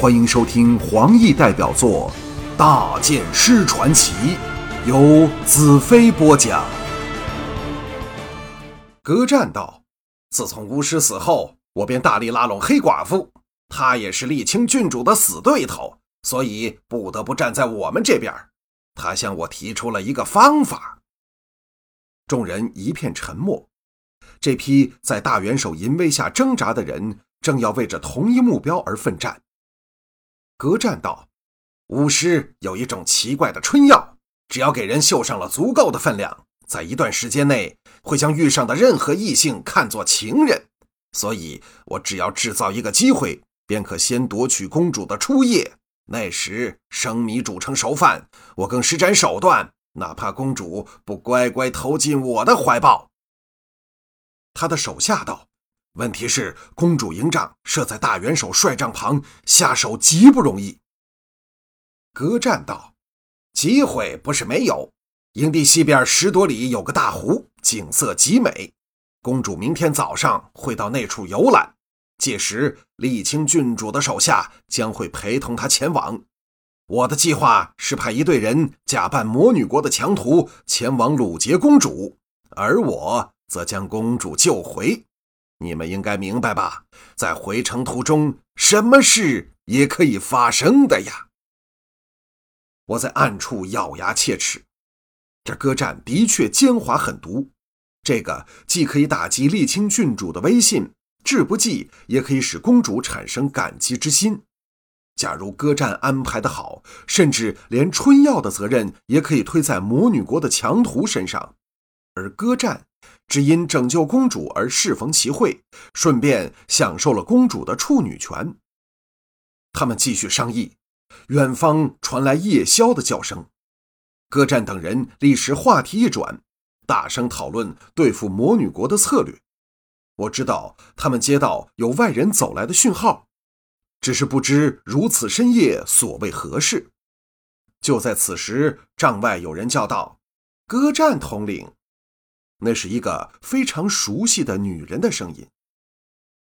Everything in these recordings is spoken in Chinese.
欢迎收听黄奕代表作《大剑师传奇》，由子飞播讲。葛战道：“自从巫师死后，我便大力拉拢黑寡妇，她也是沥青郡主的死对头，所以不得不站在我们这边。他向我提出了一个方法。”众人一片沉默。这批在大元首淫威下挣扎的人，正要为着同一目标而奋战。格战道：“巫师有一种奇怪的春药，只要给人绣上了足够的分量，在一段时间内会将遇上的任何异性看作情人。所以，我只要制造一个机会，便可先夺取公主的初夜。那时，生米煮成熟饭，我更施展手段，哪怕公主不乖乖投进我的怀抱。”他的手下道。问题是，公主营帐设在大元首帅帐旁，下手极不容易。格战道：“机会不是没有，营地西边十多里有个大湖，景色极美。公主明天早上会到那处游览，届时丽清郡主的手下将会陪同她前往。我的计划是派一队人假扮魔女国的强徒前往掳劫公主，而我则将公主救回。”你们应该明白吧，在回程途中，什么事也可以发生的呀。我在暗处咬牙切齿，这歌战的确奸猾狠毒。这个既可以打击沥青郡主的威信，治不济也可以使公主产生感激之心。假如歌战安排的好，甚至连春药的责任也可以推在魔女国的强徒身上，而歌战。只因拯救公主而适逢其会，顺便享受了公主的处女权。他们继续商议，远方传来夜宵的叫声。歌战等人立时话题一转，大声讨论对付魔女国的策略。我知道他们接到有外人走来的讯号，只是不知如此深夜所为何事。就在此时，帐外有人叫道：“歌战统领。”那是一个非常熟悉的女人的声音，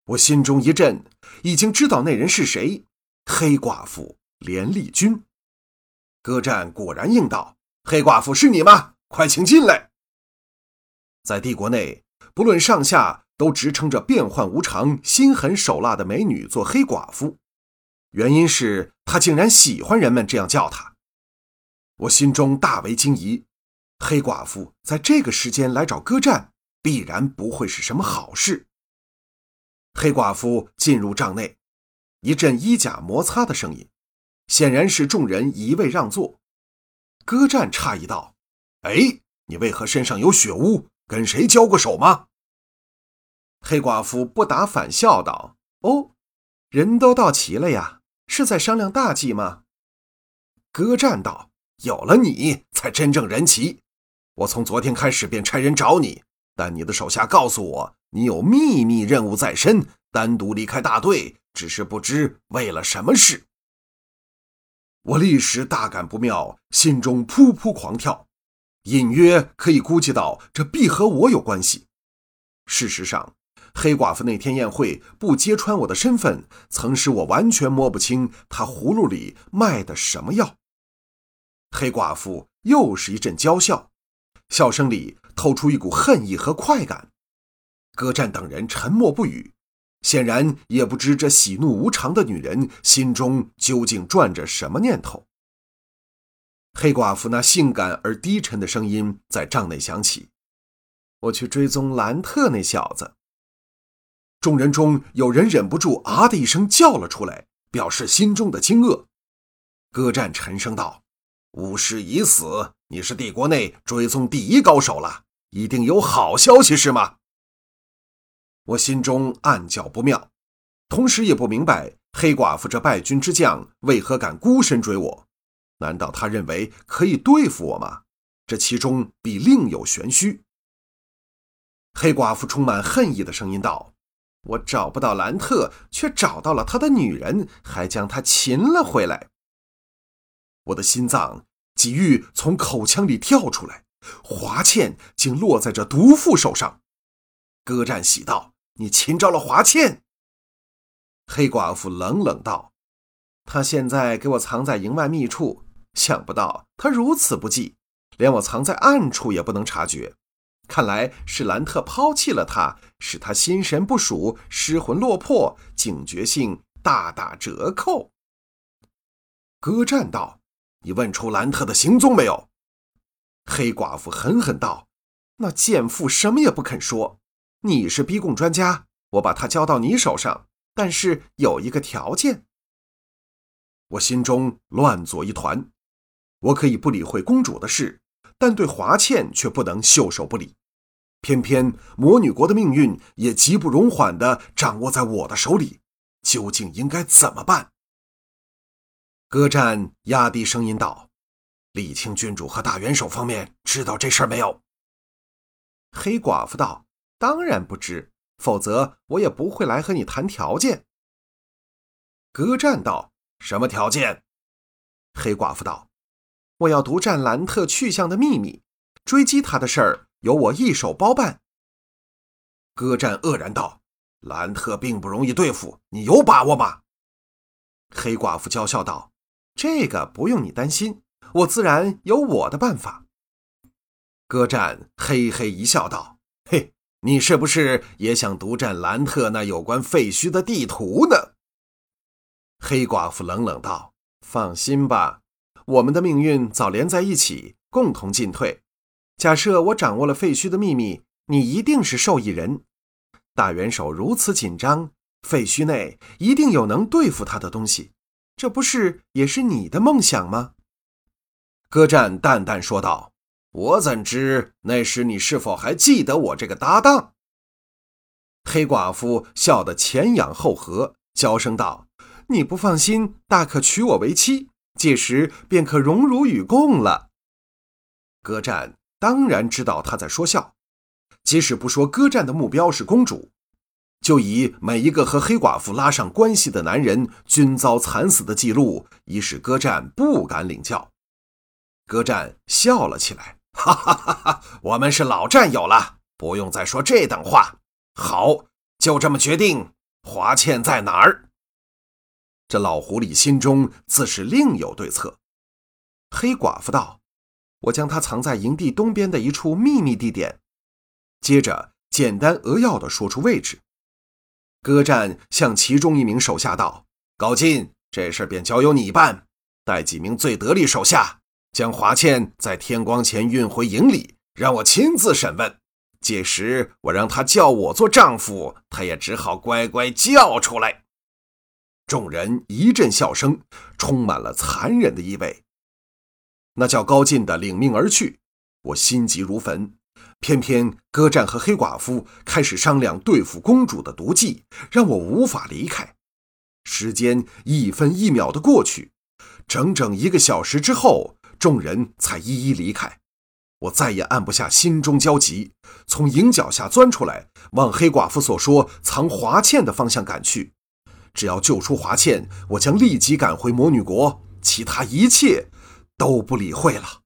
我心中一震，已经知道那人是谁——黑寡妇连丽君。歌战果然应道：“黑寡妇是你吗？快请进来。”在帝国内，不论上下，都直称着变幻无常、心狠手辣的美女做黑寡妇，原因是她竟然喜欢人们这样叫她。我心中大为惊疑。黑寡妇在这个时间来找歌战，必然不会是什么好事。黑寡妇进入帐内，一阵衣甲摩擦的声音，显然是众人一味让座。歌战诧异道：“哎，你为何身上有血污？跟谁交过手吗？”黑寡妇不答反笑道：“哦，人都到齐了呀，是在商量大计吗？”歌战道：“有了你才真正人齐。”我从昨天开始便差人找你，但你的手下告诉我，你有秘密任务在身，单独离开大队，只是不知为了什么事。我立时大感不妙，心中扑扑狂跳，隐约可以估计到这必和我有关系。事实上，黑寡妇那天宴会不揭穿我的身份，曾使我完全摸不清她葫芦里卖的什么药。黑寡妇又是一阵娇笑。笑声里透出一股恨意和快感，歌战等人沉默不语，显然也不知这喜怒无常的女人心中究竟转着什么念头。黑寡妇那性感而低沉的声音在帐内响起：“我去追踪兰特那小子。”众人中有人忍不住啊的一声叫了出来，表示心中的惊愕。歌战沉声道：“巫师已死。”你是帝国内追踪第一高手了，一定有好消息是吗？我心中暗叫不妙，同时也不明白黑寡妇这败军之将为何敢孤身追我？难道他认为可以对付我吗？这其中必另有玄虚。黑寡妇充满恨意的声音道：“我找不到兰特，却找到了他的女人，还将他擒了回来。”我的心脏。几欲从口腔里跳出来，华倩竟落在这毒妇手上。歌战喜道：“你擒着了华倩。”黑寡妇冷冷道：“他现在给我藏在营外密处，想不到他如此不济，连我藏在暗处也不能察觉。看来是兰特抛弃了他，使他心神不属，失魂落魄，警觉性大打折扣。歌战道：“你问出兰特的行踪没有？”黑寡妇狠狠道：“那贱妇什么也不肯说。你是逼供专家，我把他交到你手上，但是有一个条件。”我心中乱作一团，我可以不理会公主的事，但对华倩却不能袖手不理。偏偏魔女国的命运也极不容缓地掌握在我的手里，究竟应该怎么办？歌战压低声音道：“李清郡主和大元首方面知道这事儿没有？”黑寡妇道：“当然不知，否则我也不会来和你谈条件。”歌战道。什么条件？黑寡妇道：“我要独占兰特去向的秘密，追击他的事儿由我一手包办。”歌战愕然道：“兰特并不容易对付，你有把握吗？”黑寡妇娇笑道：“这个不用你担心，我自然有我的办法。”歌战嘿嘿一笑道：“嘿，你是不是也想独占兰特那有关废墟的地图呢？”黑寡妇冷冷道：“放心吧，我们的命运早连在一起，共同进退。假设我掌握了废墟的秘密，你一定是受益人。大元首如此紧张，废墟内一定有能对付他的东西，这不是也是你的梦想吗？”歌战淡淡说道：“我怎知那时你是否还记得我这个搭档？”黑寡妇笑得前仰后合，娇声道。你不放心，大可娶我为妻，届时便可荣辱与共了。歌战当然知道他在说笑，即使不说歌战的目标是公主，就以每一个和黑寡妇拉上关系的男人均遭惨死的记录，以使哥战不敢领教。哥战笑了起来，哈哈哈哈！我们是老战友了，不用再说这等话。好，就这么决定。华倩在哪儿？这老狐狸心中自是另有对策。黑寡妇道：“我将他藏在营地东边的一处秘密地点。”接着简单扼要的说出位置。歌战向其中一名手下道：“高进，这事便交由你办，带几名最得力手下，将华倩在天光前运回营里，让我亲自审问。届时我让他叫我做丈夫，他也只好乖乖叫出来。”众人一阵笑声，充满了残忍的意味。那叫高进的领命而去，我心急如焚。偏偏歌战和黑寡妇开始商量对付公主的毒计，让我无法离开。时间一分一秒的过去，整整一个小时之后，众人才一一离开。我再也按不下心中焦急，从营脚下钻出来，往黑寡妇所说藏华倩的方向赶去。只要救出华倩，我将立即赶回魔女国，其他一切都不理会了。